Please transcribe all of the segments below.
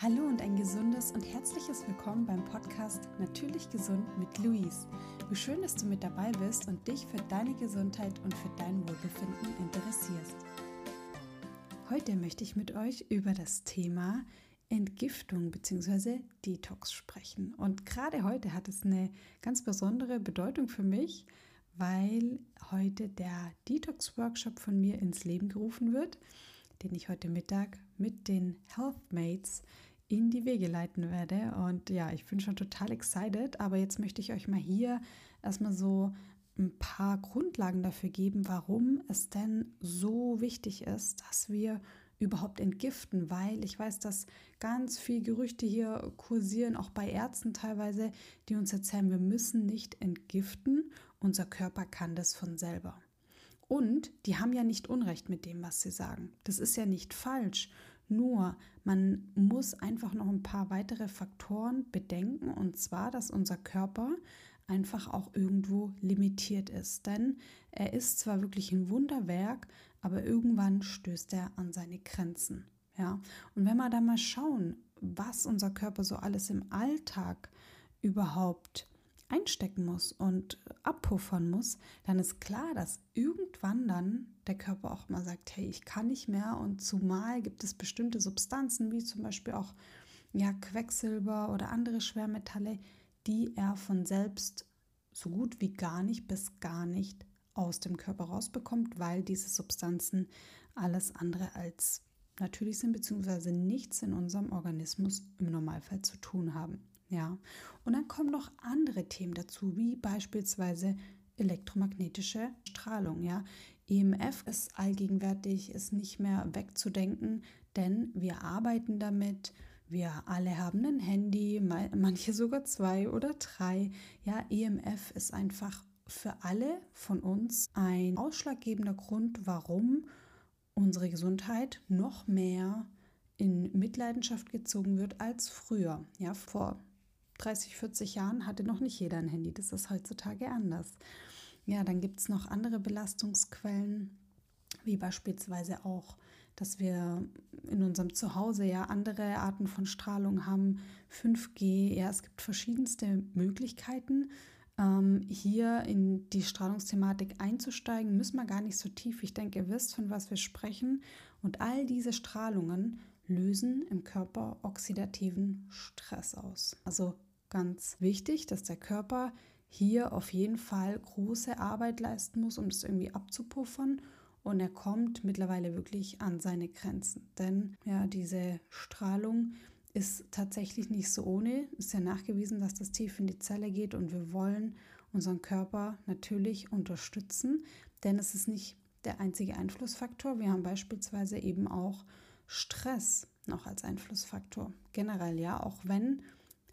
Hallo und ein gesundes und herzliches Willkommen beim Podcast Natürlich Gesund mit Luis. Wie schön, dass du mit dabei bist und dich für deine Gesundheit und für dein Wohlbefinden interessierst. Heute möchte ich mit euch über das Thema Entgiftung bzw. Detox sprechen. Und gerade heute hat es eine ganz besondere Bedeutung für mich, weil heute der Detox-Workshop von mir ins Leben gerufen wird, den ich heute Mittag mit den Healthmates in die Wege leiten werde. Und ja, ich bin schon total excited, aber jetzt möchte ich euch mal hier erstmal so ein paar Grundlagen dafür geben, warum es denn so wichtig ist, dass wir überhaupt entgiften, weil ich weiß, dass ganz viele Gerüchte hier kursieren, auch bei Ärzten teilweise, die uns erzählen, wir müssen nicht entgiften, unser Körper kann das von selber. Und die haben ja nicht Unrecht mit dem, was sie sagen. Das ist ja nicht falsch. Nur man muss einfach noch ein paar weitere Faktoren bedenken, und zwar, dass unser Körper einfach auch irgendwo limitiert ist. Denn er ist zwar wirklich ein Wunderwerk, aber irgendwann stößt er an seine Grenzen. Ja, und wenn wir da mal schauen, was unser Körper so alles im Alltag überhaupt einstecken muss und abpuffern muss, dann ist klar, dass irgendwann dann der Körper auch mal sagt, hey, ich kann nicht mehr und zumal gibt es bestimmte Substanzen, wie zum Beispiel auch ja, Quecksilber oder andere Schwermetalle, die er von selbst so gut wie gar nicht bis gar nicht aus dem Körper rausbekommt, weil diese Substanzen alles andere als natürlich sind, beziehungsweise nichts in unserem Organismus im Normalfall zu tun haben. Ja, und dann kommen noch andere Themen dazu, wie beispielsweise elektromagnetische Strahlung. Ja, EMF ist allgegenwärtig, ist nicht mehr wegzudenken, denn wir arbeiten damit. Wir alle haben ein Handy, manche sogar zwei oder drei. Ja, EMF ist einfach für alle von uns ein ausschlaggebender Grund, warum unsere Gesundheit noch mehr in Mitleidenschaft gezogen wird als früher. Ja, vor 30, 40 Jahren hatte noch nicht jeder ein Handy. Das ist heutzutage anders. Ja, dann gibt es noch andere Belastungsquellen, wie beispielsweise auch, dass wir in unserem Zuhause ja andere Arten von Strahlung haben, 5G, ja, es gibt verschiedenste Möglichkeiten. Ähm, hier in die Strahlungsthematik einzusteigen, müssen wir gar nicht so tief. Ich denke, ihr wisst, von was wir sprechen. Und all diese Strahlungen lösen im Körper oxidativen Stress aus. Also ganz wichtig, dass der Körper hier auf jeden Fall große Arbeit leisten muss, um das irgendwie abzupuffern. Und er kommt mittlerweile wirklich an seine Grenzen. Denn ja, diese Strahlung ist tatsächlich nicht so ohne. Ist ja nachgewiesen, dass das tief in die Zelle geht und wir wollen unseren Körper natürlich unterstützen, denn es ist nicht der einzige Einflussfaktor. Wir haben beispielsweise eben auch Stress noch als Einflussfaktor. Generell ja, auch wenn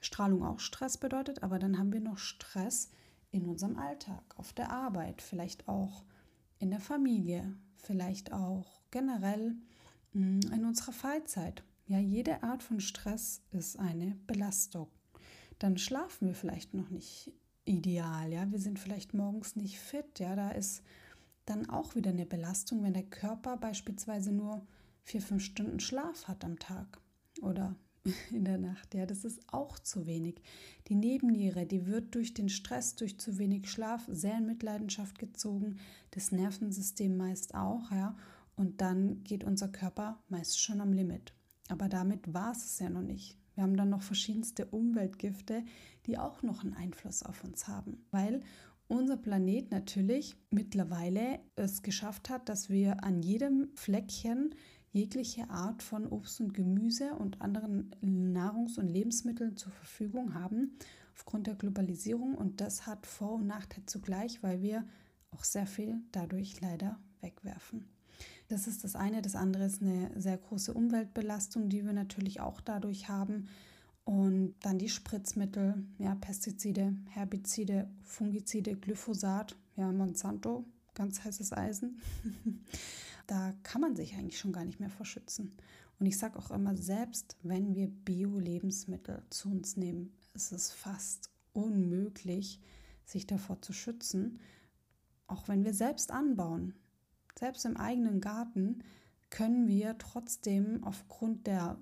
Strahlung auch Stress bedeutet, aber dann haben wir noch Stress in unserem Alltag, auf der Arbeit, vielleicht auch in der Familie, vielleicht auch generell mm, in unserer Freizeit. Ja, jede Art von Stress ist eine Belastung. Dann schlafen wir vielleicht noch nicht ideal, ja, wir sind vielleicht morgens nicht fit, ja, da ist dann auch wieder eine Belastung, wenn der Körper beispielsweise nur vier, fünf Stunden Schlaf hat am Tag oder in der Nacht. Ja, das ist auch zu wenig. Die Nebenniere, die wird durch den Stress, durch zu wenig Schlaf sehr in Mitleidenschaft gezogen. Das Nervensystem meist auch, ja. Und dann geht unser Körper meist schon am Limit. Aber damit war es ja noch nicht. Wir haben dann noch verschiedenste Umweltgifte, die auch noch einen Einfluss auf uns haben, weil unser Planet natürlich mittlerweile es geschafft hat, dass wir an jedem Fleckchen jegliche Art von Obst und Gemüse und anderen Nahrungs- und Lebensmitteln zur Verfügung haben aufgrund der Globalisierung. Und das hat Vor- und Nachteile zugleich, weil wir auch sehr viel dadurch leider wegwerfen. Das ist das eine. Das andere ist eine sehr große Umweltbelastung, die wir natürlich auch dadurch haben. Und dann die Spritzmittel, ja, Pestizide, Herbizide, Fungizide, Glyphosat, ja, Monsanto, ganz heißes Eisen. da kann man sich eigentlich schon gar nicht mehr vor schützen. Und ich sage auch immer, selbst wenn wir Bio-Lebensmittel zu uns nehmen, ist es fast unmöglich, sich davor zu schützen. Auch wenn wir selbst anbauen, selbst im eigenen Garten, können wir trotzdem aufgrund der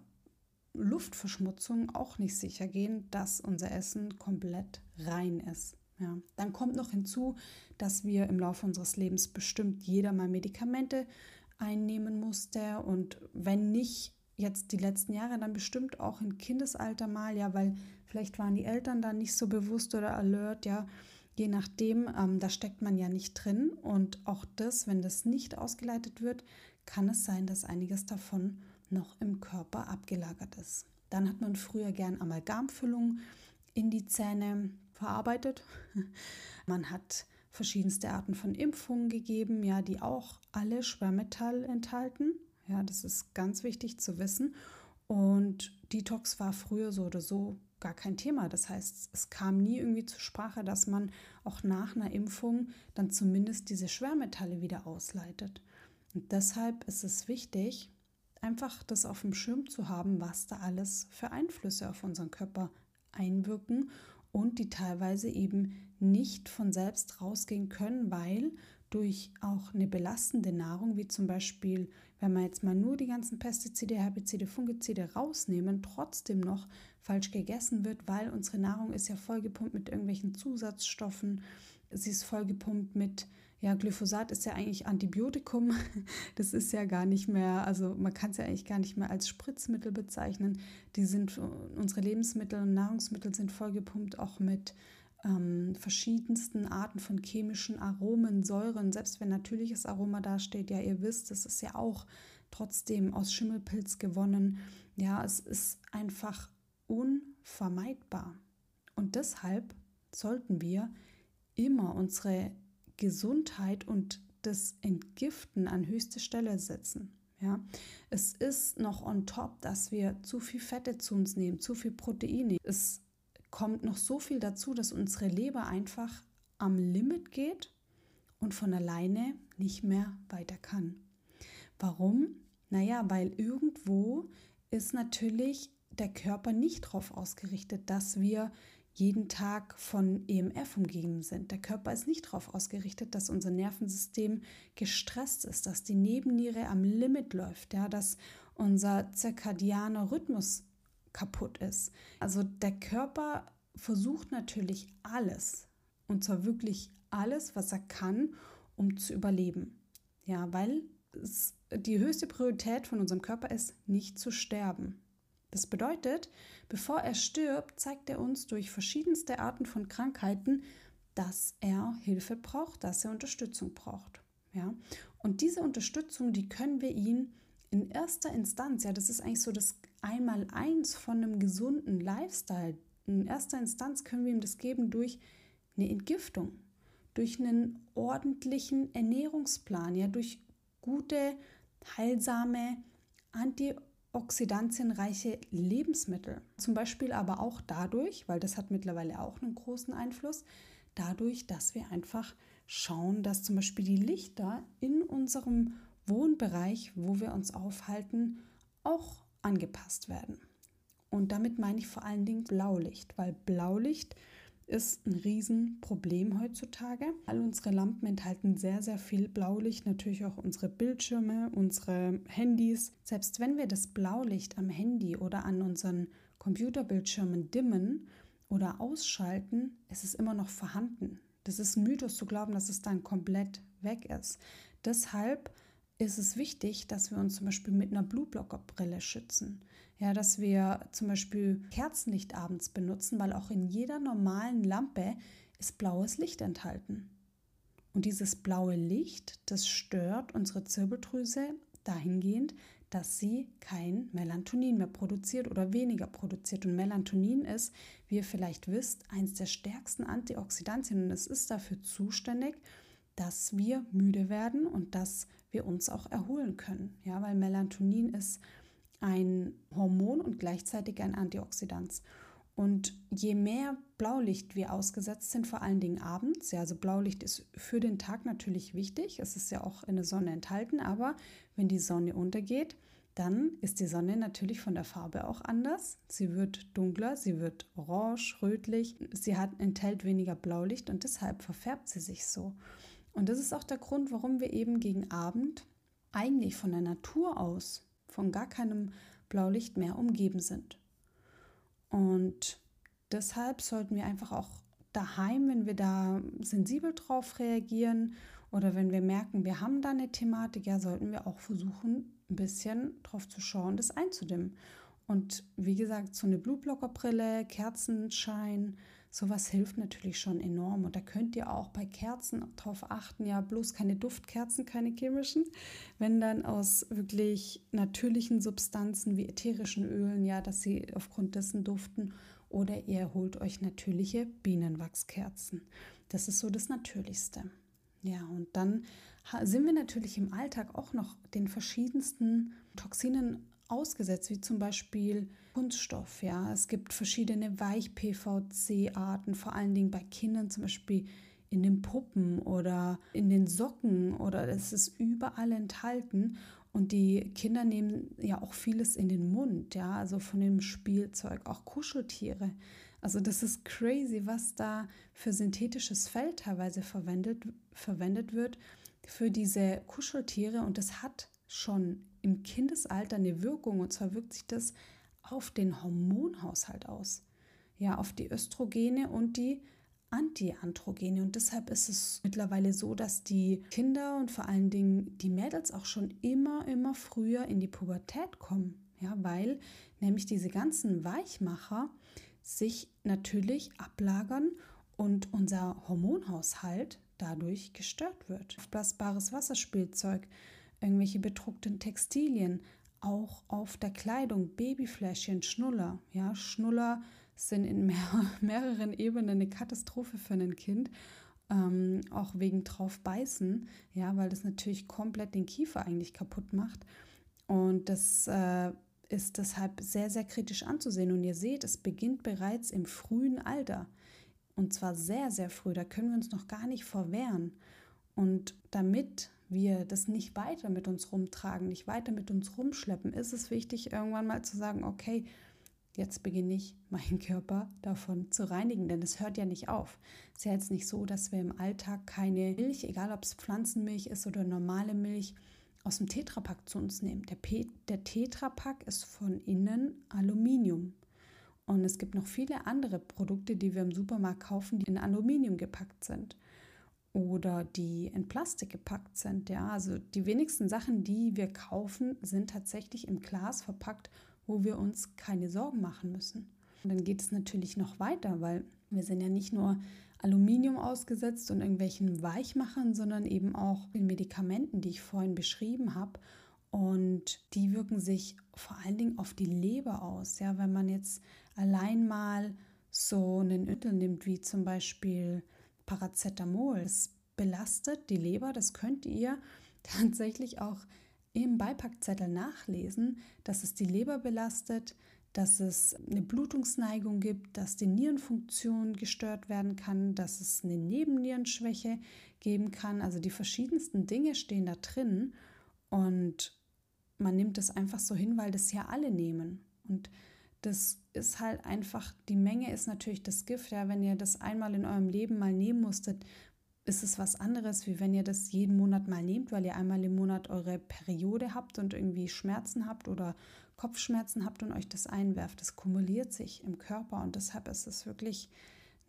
Luftverschmutzung auch nicht sicher gehen, dass unser Essen komplett rein ist. Ja. Dann kommt noch hinzu, dass wir im Laufe unseres Lebens bestimmt jeder mal Medikamente einnehmen musste und wenn nicht jetzt die letzten Jahre, dann bestimmt auch im Kindesalter mal, ja, weil vielleicht waren die Eltern dann nicht so bewusst oder alert, ja, je nachdem, ähm, da steckt man ja nicht drin und auch das, wenn das nicht ausgeleitet wird, kann es sein, dass einiges davon noch im Körper abgelagert ist. Dann hat man früher gern Amalgamfüllung in die Zähne verarbeitet. Man hat verschiedenste Arten von Impfungen gegeben, ja, die auch alle Schwermetall enthalten. Ja, das ist ganz wichtig zu wissen. Und Detox war früher so oder so gar kein Thema. Das heißt, es kam nie irgendwie zur Sprache, dass man auch nach einer Impfung dann zumindest diese Schwermetalle wieder ausleitet. Und deshalb ist es wichtig, einfach das auf dem Schirm zu haben, was da alles für Einflüsse auf unseren Körper einwirken und die teilweise eben nicht von selbst rausgehen können, weil durch auch eine belastende Nahrung, wie zum Beispiel, wenn wir jetzt mal nur die ganzen Pestizide, Herbizide, Fungizide rausnehmen, trotzdem noch falsch gegessen wird, weil unsere Nahrung ist ja vollgepumpt mit irgendwelchen Zusatzstoffen, sie ist vollgepumpt mit ja, Glyphosat ist ja eigentlich Antibiotikum. Das ist ja gar nicht mehr, also man kann es ja eigentlich gar nicht mehr als Spritzmittel bezeichnen. Die sind, unsere Lebensmittel und Nahrungsmittel sind vollgepumpt auch mit ähm, verschiedensten Arten von chemischen Aromen, Säuren. Selbst wenn natürliches Aroma dasteht, ja, ihr wisst, das ist ja auch trotzdem aus Schimmelpilz gewonnen. Ja, es ist einfach unvermeidbar. Und deshalb sollten wir immer unsere Gesundheit und das Entgiften an höchste Stelle setzen. Ja, es ist noch on top, dass wir zu viel Fette zu uns nehmen, zu viel Proteine. Es kommt noch so viel dazu, dass unsere Leber einfach am Limit geht und von alleine nicht mehr weiter kann. Warum? Naja, weil irgendwo ist natürlich der Körper nicht darauf ausgerichtet, dass wir jeden Tag von EMF umgeben sind. Der Körper ist nicht darauf ausgerichtet, dass unser Nervensystem gestresst ist, dass die Nebenniere am Limit läuft, ja, dass unser zirkadianer Rhythmus kaputt ist. Also der Körper versucht natürlich alles, und zwar wirklich alles, was er kann, um zu überleben. Ja, weil es, die höchste Priorität von unserem Körper ist, nicht zu sterben. Das bedeutet, bevor er stirbt, zeigt er uns durch verschiedenste Arten von Krankheiten, dass er Hilfe braucht, dass er Unterstützung braucht. Ja? Und diese Unterstützung, die können wir ihm in erster Instanz, ja, das ist eigentlich so das Einmaleins von einem gesunden Lifestyle. In erster Instanz können wir ihm das geben durch eine Entgiftung, durch einen ordentlichen Ernährungsplan, ja, durch gute, heilsame, anti oxidantienreiche Lebensmittel. Zum Beispiel aber auch dadurch, weil das hat mittlerweile auch einen großen Einfluss, dadurch, dass wir einfach schauen, dass zum Beispiel die Lichter in unserem Wohnbereich, wo wir uns aufhalten, auch angepasst werden. Und damit meine ich vor allen Dingen Blaulicht, weil Blaulicht ist ein Riesenproblem heutzutage. All unsere Lampen enthalten sehr, sehr viel Blaulicht, natürlich auch unsere Bildschirme, unsere Handys. Selbst wenn wir das Blaulicht am Handy oder an unseren Computerbildschirmen dimmen oder ausschalten, ist es immer noch vorhanden. Das ist ein Mythos zu glauben, dass es dann komplett weg ist. Deshalb ist es wichtig, dass wir uns zum Beispiel mit einer Blueblocker-Brille schützen. Ja, dass wir zum Beispiel Kerzenlicht abends benutzen, weil auch in jeder normalen Lampe ist blaues Licht enthalten. Und dieses blaue Licht, das stört unsere Zirbeldrüse dahingehend, dass sie kein Melatonin mehr produziert oder weniger produziert. Und Melatonin ist, wie ihr vielleicht wisst, eines der stärksten Antioxidantien und es ist dafür zuständig, dass wir müde werden und dass wir uns auch erholen können. Ja, weil Melatonin ist ein Hormon und gleichzeitig ein Antioxidant. Und je mehr Blaulicht wir ausgesetzt sind, vor allen Dingen abends, ja, also Blaulicht ist für den Tag natürlich wichtig, es ist ja auch in der Sonne enthalten, aber wenn die Sonne untergeht, dann ist die Sonne natürlich von der Farbe auch anders. Sie wird dunkler, sie wird orange, rötlich, sie hat, enthält weniger Blaulicht und deshalb verfärbt sie sich so. Und das ist auch der Grund, warum wir eben gegen Abend eigentlich von der Natur aus, von gar keinem Blaulicht mehr umgeben sind. Und deshalb sollten wir einfach auch daheim, wenn wir da sensibel drauf reagieren oder wenn wir merken, wir haben da eine Thematik, ja, sollten wir auch versuchen, ein bisschen drauf zu schauen, das einzudimmen. Und wie gesagt, so eine Blutblockerbrille, Kerzenschein, sowas hilft natürlich schon enorm. Und da könnt ihr auch bei Kerzen darauf achten, ja, bloß keine Duftkerzen, keine chemischen. Wenn dann aus wirklich natürlichen Substanzen wie ätherischen Ölen, ja, dass sie aufgrund dessen duften. Oder ihr holt euch natürliche Bienenwachskerzen. Das ist so das Natürlichste. Ja, und dann sind wir natürlich im Alltag auch noch den verschiedensten Toxinen ausgesetzt, wie zum Beispiel Kunststoff. Ja, es gibt verschiedene Weich-PVC-Arten, vor allen Dingen bei Kindern, zum Beispiel in den Puppen oder in den Socken oder es ist überall enthalten. Und die Kinder nehmen ja auch vieles in den Mund, ja, also von dem Spielzeug, auch Kuscheltiere. Also das ist crazy, was da für synthetisches Fell teilweise verwendet, verwendet wird für diese Kuscheltiere. Und das hat schon im Kindesalter eine Wirkung. Und zwar wirkt sich das auf den Hormonhaushalt aus. Ja, auf die Östrogene und die Antiandrogene. Und deshalb ist es mittlerweile so, dass die Kinder und vor allen Dingen die Mädels auch schon immer, immer früher in die Pubertät kommen. Ja, weil nämlich diese ganzen Weichmacher sich natürlich ablagern und unser Hormonhaushalt dadurch gestört wird. Aufblasbares Wasserspielzeug, irgendwelche bedruckten Textilien, auch auf der Kleidung, Babyfläschchen, Schnuller. Ja, Schnuller sind in mehr, mehreren Ebenen eine Katastrophe für ein Kind. Ähm, auch wegen drauf beißen, ja, weil das natürlich komplett den Kiefer eigentlich kaputt macht. Und das äh, ist deshalb sehr, sehr kritisch anzusehen. Und ihr seht, es beginnt bereits im frühen Alter. Und zwar sehr, sehr früh. Da können wir uns noch gar nicht vorwehren. Und damit wir das nicht weiter mit uns rumtragen, nicht weiter mit uns rumschleppen, ist es wichtig, irgendwann mal zu sagen, okay, jetzt beginne ich, meinen Körper davon zu reinigen, denn es hört ja nicht auf. Es ist ja jetzt nicht so, dass wir im Alltag keine Milch, egal ob es Pflanzenmilch ist oder normale Milch, aus dem Tetrapack zu uns nehmen. Der, der Tetrapack ist von innen Aluminium. Und es gibt noch viele andere Produkte, die wir im Supermarkt kaufen, die in Aluminium gepackt sind oder die in Plastik gepackt sind. Ja, also die wenigsten Sachen, die wir kaufen, sind tatsächlich im Glas verpackt, wo wir uns keine Sorgen machen müssen. Und dann geht es natürlich noch weiter, weil wir sind ja nicht nur Aluminium ausgesetzt und irgendwelchen Weichmachern, sondern eben auch den Medikamenten, die ich vorhin beschrieben habe. Und die wirken sich vor allen Dingen auf die Leber aus. Ja, wenn man jetzt allein mal so einen Ötel nimmt, wie zum Beispiel Paracetamol. Es belastet die Leber, das könnt ihr tatsächlich auch im Beipackzettel nachlesen, dass es die Leber belastet, dass es eine Blutungsneigung gibt, dass die Nierenfunktion gestört werden kann, dass es eine Nebennierenschwäche geben kann. Also die verschiedensten Dinge stehen da drin und man nimmt es einfach so hin, weil das ja alle nehmen. Und das ist halt einfach, die Menge ist natürlich das Gift. Ja, wenn ihr das einmal in eurem Leben mal nehmen musstet, ist es was anderes, wie wenn ihr das jeden Monat mal nehmt, weil ihr einmal im Monat eure Periode habt und irgendwie Schmerzen habt oder Kopfschmerzen habt und euch das einwerft. Das kumuliert sich im Körper und deshalb ist es wirklich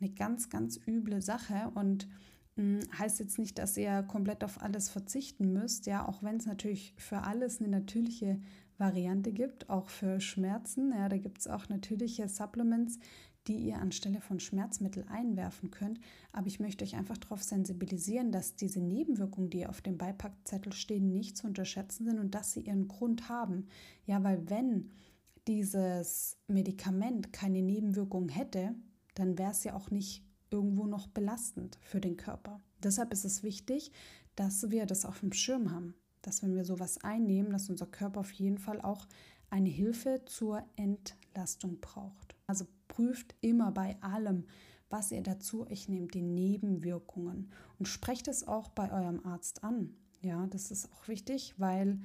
eine ganz, ganz üble Sache und hm, heißt jetzt nicht, dass ihr komplett auf alles verzichten müsst, ja, auch wenn es natürlich für alles eine natürliche Variante gibt, auch für Schmerzen. Ja, da gibt es auch natürliche Supplements, die ihr anstelle von Schmerzmittel einwerfen könnt. Aber ich möchte euch einfach darauf sensibilisieren, dass diese Nebenwirkungen, die auf dem Beipackzettel stehen, nicht zu unterschätzen sind und dass sie ihren Grund haben. Ja, weil wenn dieses Medikament keine Nebenwirkungen hätte, dann wäre es ja auch nicht irgendwo noch belastend für den Körper. Deshalb ist es wichtig, dass wir das auf dem Schirm haben dass wenn wir sowas einnehmen, dass unser Körper auf jeden Fall auch eine Hilfe zur Entlastung braucht. Also prüft immer bei allem, was ihr dazu euch nehmt, die Nebenwirkungen und sprecht es auch bei eurem Arzt an. Ja, das ist auch wichtig, weil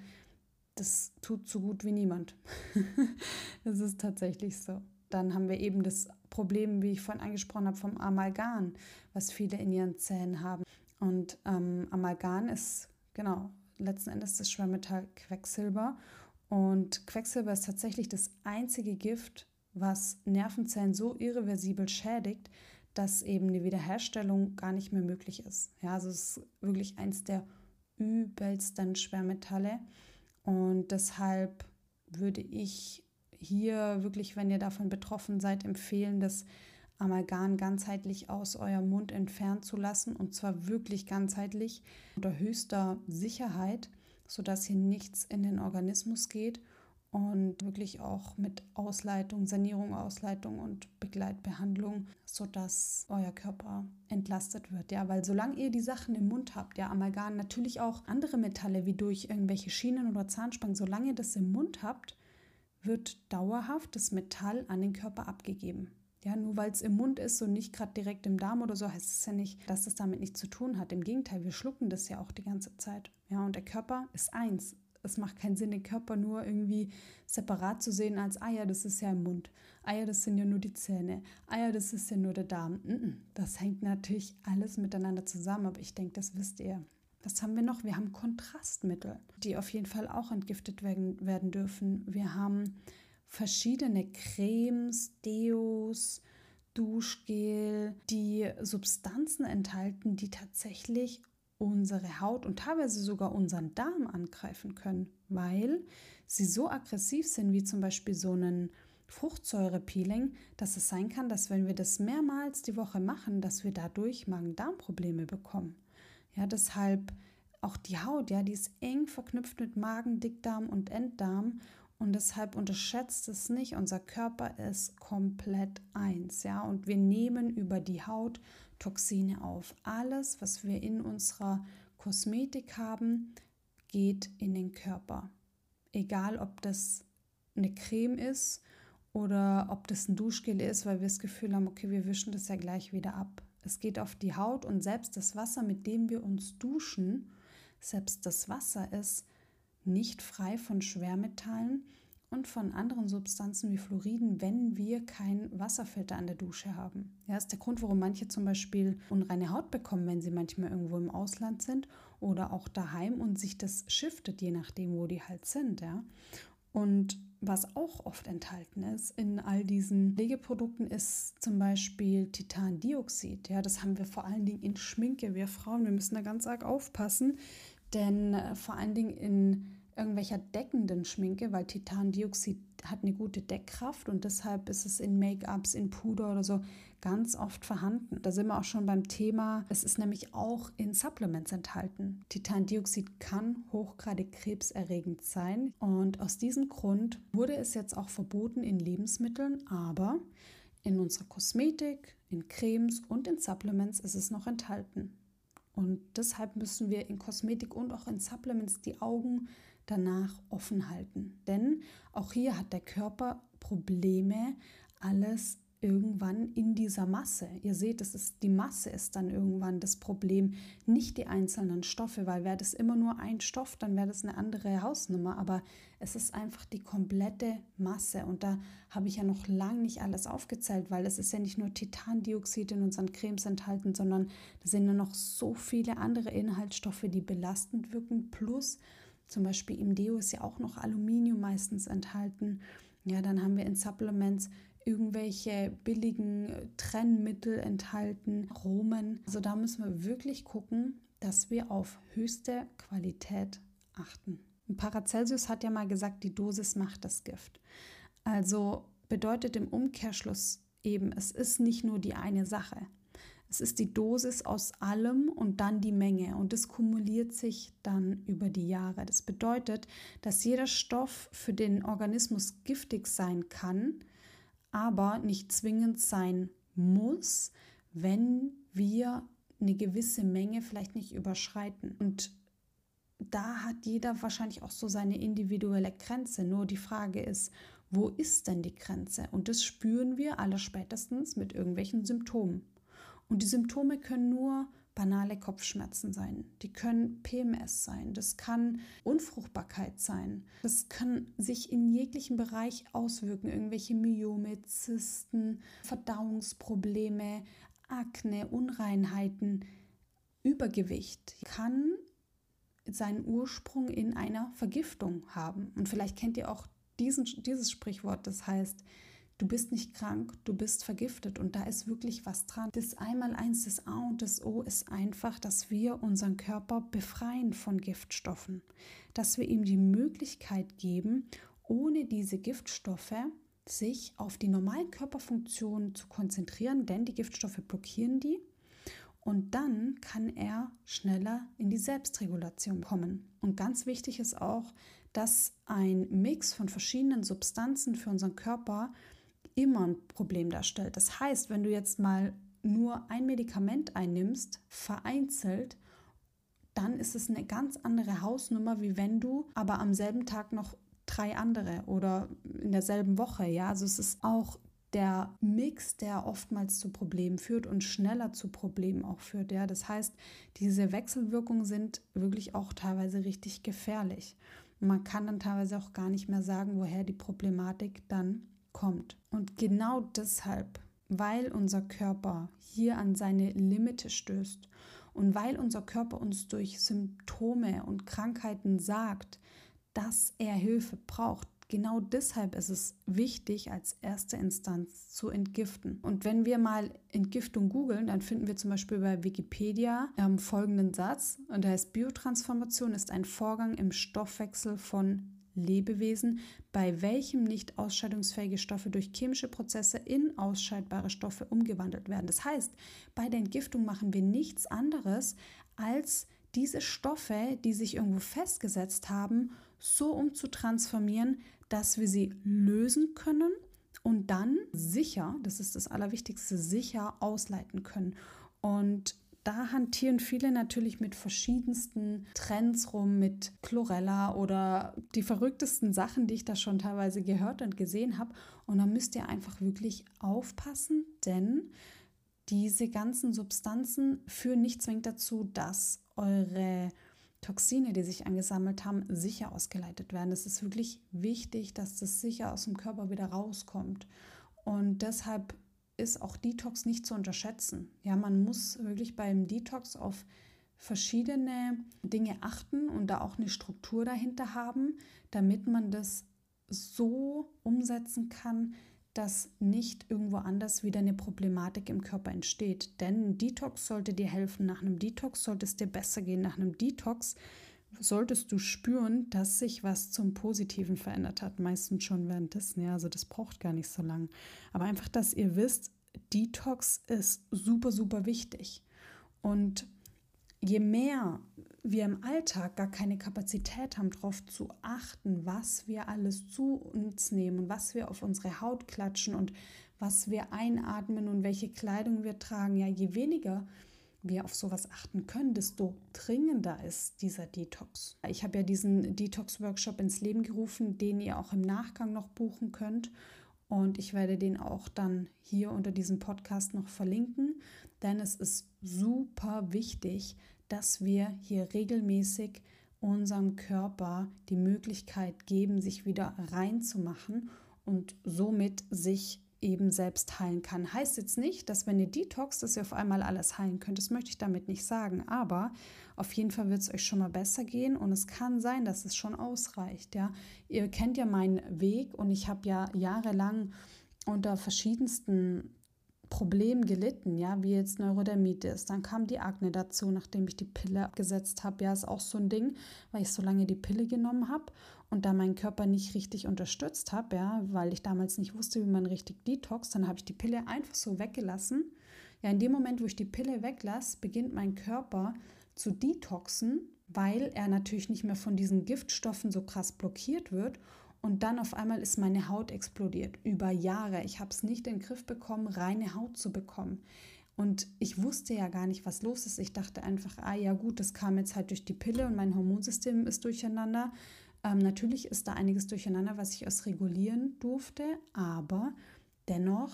das tut so gut wie niemand. das ist tatsächlich so. Dann haben wir eben das Problem, wie ich vorhin angesprochen habe, vom Amalgam, was viele in ihren Zähnen haben. Und ähm, Amalgam ist genau letzten Endes das Schwermetall Quecksilber. Und Quecksilber ist tatsächlich das einzige Gift, was Nervenzellen so irreversibel schädigt, dass eben eine Wiederherstellung gar nicht mehr möglich ist. Ja, also es ist wirklich eins der übelsten Schwermetalle. Und deshalb würde ich hier wirklich, wenn ihr davon betroffen seid, empfehlen, das Amalgam ganzheitlich aus eurem Mund entfernen zu lassen. Und zwar wirklich ganzheitlich unter höchster Sicherheit, sodass hier nichts in den Organismus geht und wirklich auch mit Ausleitung, Sanierung, Ausleitung und Begleitbehandlung, sodass euer Körper entlastet wird. Ja, weil solange ihr die Sachen im Mund habt, ja, Amalgam, natürlich auch andere Metalle wie durch irgendwelche Schienen oder Zahnspangen, solange ihr das im Mund habt, wird dauerhaft das Metall an den Körper abgegeben. Ja, nur weil es im Mund ist und nicht gerade direkt im Darm oder so, heißt es ja nicht, dass das damit nichts zu tun hat. Im Gegenteil, wir schlucken das ja auch die ganze Zeit. Ja, und der Körper ist eins es macht keinen Sinn, den Körper nur irgendwie separat zu sehen als, ja, das ist ja im Mund, ja, das sind ja nur die Zähne, ja, das ist ja nur der Darm. Das hängt natürlich alles miteinander zusammen, aber ich denke, das wisst ihr. Was haben wir noch? Wir haben Kontrastmittel, die auf jeden Fall auch entgiftet werden, werden dürfen. Wir haben verschiedene Cremes, Deos, Duschgel, die Substanzen enthalten, die tatsächlich unsere Haut und teilweise sogar unseren Darm angreifen können, weil sie so aggressiv sind, wie zum Beispiel so ein Fruchtsäurepeeling, dass es sein kann, dass wenn wir das mehrmals die Woche machen, dass wir dadurch Magen-Darm-Probleme bekommen. Ja, deshalb auch die Haut, ja, die ist eng verknüpft mit Magen, Dickdarm und Enddarm und deshalb unterschätzt es nicht, unser Körper ist komplett eins, ja, und wir nehmen über die Haut Toxine auf. Alles, was wir in unserer Kosmetik haben, geht in den Körper. Egal, ob das eine Creme ist oder ob das ein Duschgel ist, weil wir das Gefühl haben, okay, wir wischen das ja gleich wieder ab. Es geht auf die Haut und selbst das Wasser, mit dem wir uns duschen, selbst das Wasser ist nicht frei von Schwermetallen und von anderen Substanzen wie Fluoriden, wenn wir keinen Wasserfilter an der Dusche haben. Ja, ist der Grund, warum manche zum Beispiel unreine Haut bekommen, wenn sie manchmal irgendwo im Ausland sind oder auch daheim und sich das shiftet, je nachdem, wo die halt sind. Ja. Und was auch oft enthalten ist in all diesen Pflegeprodukten ist zum Beispiel Titandioxid. Ja, das haben wir vor allen Dingen in Schminke. Wir Frauen, wir müssen da ganz arg aufpassen, denn äh, vor allen Dingen in irgendwelcher deckenden Schminke, weil Titandioxid hat eine gute Deckkraft und deshalb ist es in Make-ups, in Puder oder so ganz oft vorhanden. Da sind wir auch schon beim Thema, es ist nämlich auch in Supplements enthalten. Titandioxid kann hochgradig krebserregend sein und aus diesem Grund wurde es jetzt auch verboten in Lebensmitteln, aber in unserer Kosmetik, in Cremes und in Supplements ist es noch enthalten. Und deshalb müssen wir in Kosmetik und auch in Supplements die Augen danach offen halten. Denn auch hier hat der Körper Probleme, alles irgendwann in dieser Masse. Ihr seht, es ist die Masse ist dann irgendwann das Problem, nicht die einzelnen Stoffe, weil wäre das immer nur ein Stoff, dann wäre das eine andere Hausnummer, aber es ist einfach die komplette Masse und da habe ich ja noch lange nicht alles aufgezählt, weil es ist ja nicht nur Titandioxid in unseren Cremes enthalten, sondern da sind ja noch so viele andere Inhaltsstoffe, die belastend wirken plus zum Beispiel im Deo ist ja auch noch Aluminium meistens enthalten. Ja, dann haben wir in Supplements irgendwelche billigen Trennmittel enthalten, Aromen. Also da müssen wir wirklich gucken, dass wir auf höchste Qualität achten. Paracelsus hat ja mal gesagt, die Dosis macht das Gift. Also bedeutet im Umkehrschluss eben, es ist nicht nur die eine Sache. Es ist die Dosis aus allem und dann die Menge und das kumuliert sich dann über die Jahre. Das bedeutet, dass jeder Stoff für den Organismus giftig sein kann, aber nicht zwingend sein muss, wenn wir eine gewisse Menge vielleicht nicht überschreiten. Und da hat jeder wahrscheinlich auch so seine individuelle Grenze. Nur die Frage ist, wo ist denn die Grenze? Und das spüren wir aller spätestens mit irgendwelchen Symptomen. Und die Symptome können nur banale Kopfschmerzen sein. Die können PMS sein. Das kann Unfruchtbarkeit sein. Das kann sich in jeglichen Bereich auswirken. Irgendwelche Myome, Zysten, Verdauungsprobleme, Akne, Unreinheiten, Übergewicht kann seinen Ursprung in einer Vergiftung haben. Und vielleicht kennt ihr auch diesen, dieses Sprichwort, das heißt, du bist nicht krank, du bist vergiftet. Und da ist wirklich was dran. Das Einmaleins, das A und das O ist einfach, dass wir unseren Körper befreien von Giftstoffen. Dass wir ihm die Möglichkeit geben, ohne diese Giftstoffe sich auf die normalen Körperfunktionen zu konzentrieren, denn die Giftstoffe blockieren die. Und dann kann er schneller in die Selbstregulation kommen. Und ganz wichtig ist auch, dass ein Mix von verschiedenen Substanzen für unseren Körper immer ein Problem darstellt. Das heißt, wenn du jetzt mal nur ein Medikament einnimmst, vereinzelt, dann ist es eine ganz andere Hausnummer, wie wenn du aber am selben Tag noch drei andere oder in derselben Woche. Ja, also es ist auch der Mix, der oftmals zu Problemen führt und schneller zu Problemen auch führt. Ja, das heißt, diese Wechselwirkungen sind wirklich auch teilweise richtig gefährlich. man kann dann teilweise auch gar nicht mehr sagen, woher die Problematik dann kommt. Und genau deshalb, weil unser Körper hier an seine Limite stößt und weil unser Körper uns durch Symptome und Krankheiten sagt, dass er Hilfe braucht, genau deshalb ist es wichtig, als erste Instanz zu entgiften. Und wenn wir mal Entgiftung googeln, dann finden wir zum Beispiel bei Wikipedia ähm, folgenden Satz, und der heißt Biotransformation ist ein Vorgang im Stoffwechsel von Lebewesen, bei welchem nicht ausscheidungsfähige Stoffe durch chemische Prozesse in ausscheidbare Stoffe umgewandelt werden. Das heißt, bei der Entgiftung machen wir nichts anderes, als diese Stoffe, die sich irgendwo festgesetzt haben, so umzutransformieren, dass wir sie lösen können und dann sicher, das ist das Allerwichtigste, sicher ausleiten können. Und da hantieren viele natürlich mit verschiedensten Trends rum, mit Chlorella oder die verrücktesten Sachen, die ich da schon teilweise gehört und gesehen habe. Und da müsst ihr einfach wirklich aufpassen, denn diese ganzen Substanzen führen nicht zwingend dazu, dass eure Toxine, die sich angesammelt haben, sicher ausgeleitet werden. Es ist wirklich wichtig, dass das sicher aus dem Körper wieder rauskommt. Und deshalb ist auch Detox nicht zu unterschätzen. Ja, man muss wirklich beim Detox auf verschiedene Dinge achten und da auch eine Struktur dahinter haben, damit man das so umsetzen kann, dass nicht irgendwo anders wieder eine Problematik im Körper entsteht. Denn ein Detox sollte dir helfen. Nach einem Detox sollte es dir besser gehen. Nach einem Detox solltest du spüren, dass sich was zum Positiven verändert hat. Meistens schon währenddessen. Ja, also das braucht gar nicht so lange. Aber einfach, dass ihr wisst, Detox ist super, super wichtig. Und je mehr wir im Alltag gar keine Kapazität haben, darauf zu achten, was wir alles zu uns nehmen, was wir auf unsere Haut klatschen und was wir einatmen und welche Kleidung wir tragen, ja, je weniger wir auf sowas achten können, desto dringender ist dieser Detox. Ich habe ja diesen Detox-Workshop ins Leben gerufen, den ihr auch im Nachgang noch buchen könnt. Und ich werde den auch dann hier unter diesem Podcast noch verlinken, denn es ist super wichtig, dass wir hier regelmäßig unserem Körper die Möglichkeit geben, sich wieder reinzumachen und somit sich eben selbst heilen kann. Heißt jetzt nicht, dass wenn ihr Detox, dass ihr auf einmal alles heilen könnt. Das möchte ich damit nicht sagen. Aber auf jeden Fall wird es euch schon mal besser gehen und es kann sein, dass es schon ausreicht. Ja, ihr kennt ja meinen Weg und ich habe ja jahrelang unter verschiedensten Problem gelitten, ja, wie jetzt Neurodermitis. Dann kam die Akne dazu, nachdem ich die Pille abgesetzt habe. Ja, ist auch so ein Ding, weil ich so lange die Pille genommen habe und da meinen Körper nicht richtig unterstützt habe, ja, weil ich damals nicht wusste, wie man richtig detox, dann habe ich die Pille einfach so weggelassen. Ja, in dem Moment, wo ich die Pille weglasse, beginnt mein Körper zu detoxen, weil er natürlich nicht mehr von diesen Giftstoffen so krass blockiert wird und dann auf einmal ist meine Haut explodiert. Über Jahre. Ich habe es nicht in den Griff bekommen, reine Haut zu bekommen. Und ich wusste ja gar nicht, was los ist. Ich dachte einfach, ah ja gut, das kam jetzt halt durch die Pille und mein Hormonsystem ist durcheinander. Ähm, natürlich ist da einiges durcheinander, was ich erst regulieren durfte, aber dennoch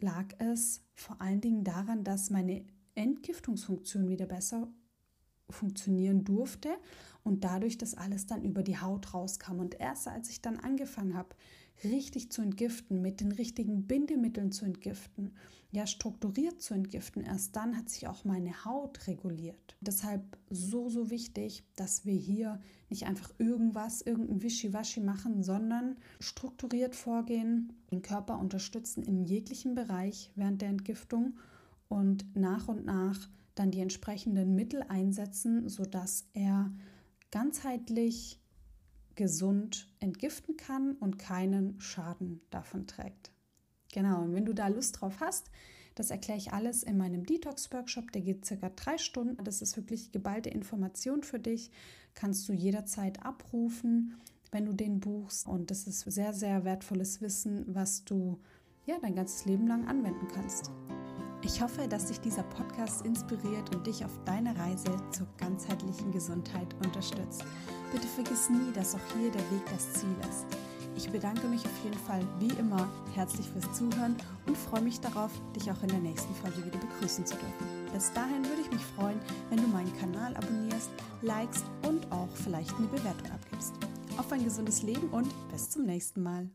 lag es vor allen Dingen daran, dass meine Entgiftungsfunktion wieder besser funktionieren durfte und dadurch das alles dann über die Haut rauskam. Und erst als ich dann angefangen habe, richtig zu entgiften, mit den richtigen Bindemitteln zu entgiften, ja strukturiert zu entgiften, erst dann hat sich auch meine Haut reguliert. Deshalb so, so wichtig, dass wir hier nicht einfach irgendwas, irgendein Wischiwaschi machen, sondern strukturiert vorgehen, den Körper unterstützen in jeglichem Bereich während der Entgiftung und nach und nach dann die entsprechenden Mittel einsetzen, sodass er ganzheitlich gesund entgiften kann und keinen Schaden davon trägt. Genau, und wenn du da Lust drauf hast, das erkläre ich alles in meinem Detox-Workshop. Der geht circa drei Stunden. Das ist wirklich geballte Information für dich. Kannst du jederzeit abrufen, wenn du den buchst. Und das ist sehr, sehr wertvolles Wissen, was du ja dein ganzes Leben lang anwenden kannst. Ich hoffe, dass dich dieser Podcast inspiriert und dich auf deiner Reise zur ganzheitlichen Gesundheit unterstützt. Bitte vergiss nie, dass auch hier der Weg das Ziel ist. Ich bedanke mich auf jeden Fall wie immer herzlich fürs Zuhören und freue mich darauf, dich auch in der nächsten Folge wieder begrüßen zu dürfen. Bis dahin würde ich mich freuen, wenn du meinen Kanal abonnierst, likest und auch vielleicht eine Bewertung abgibst. Auf ein gesundes Leben und bis zum nächsten Mal.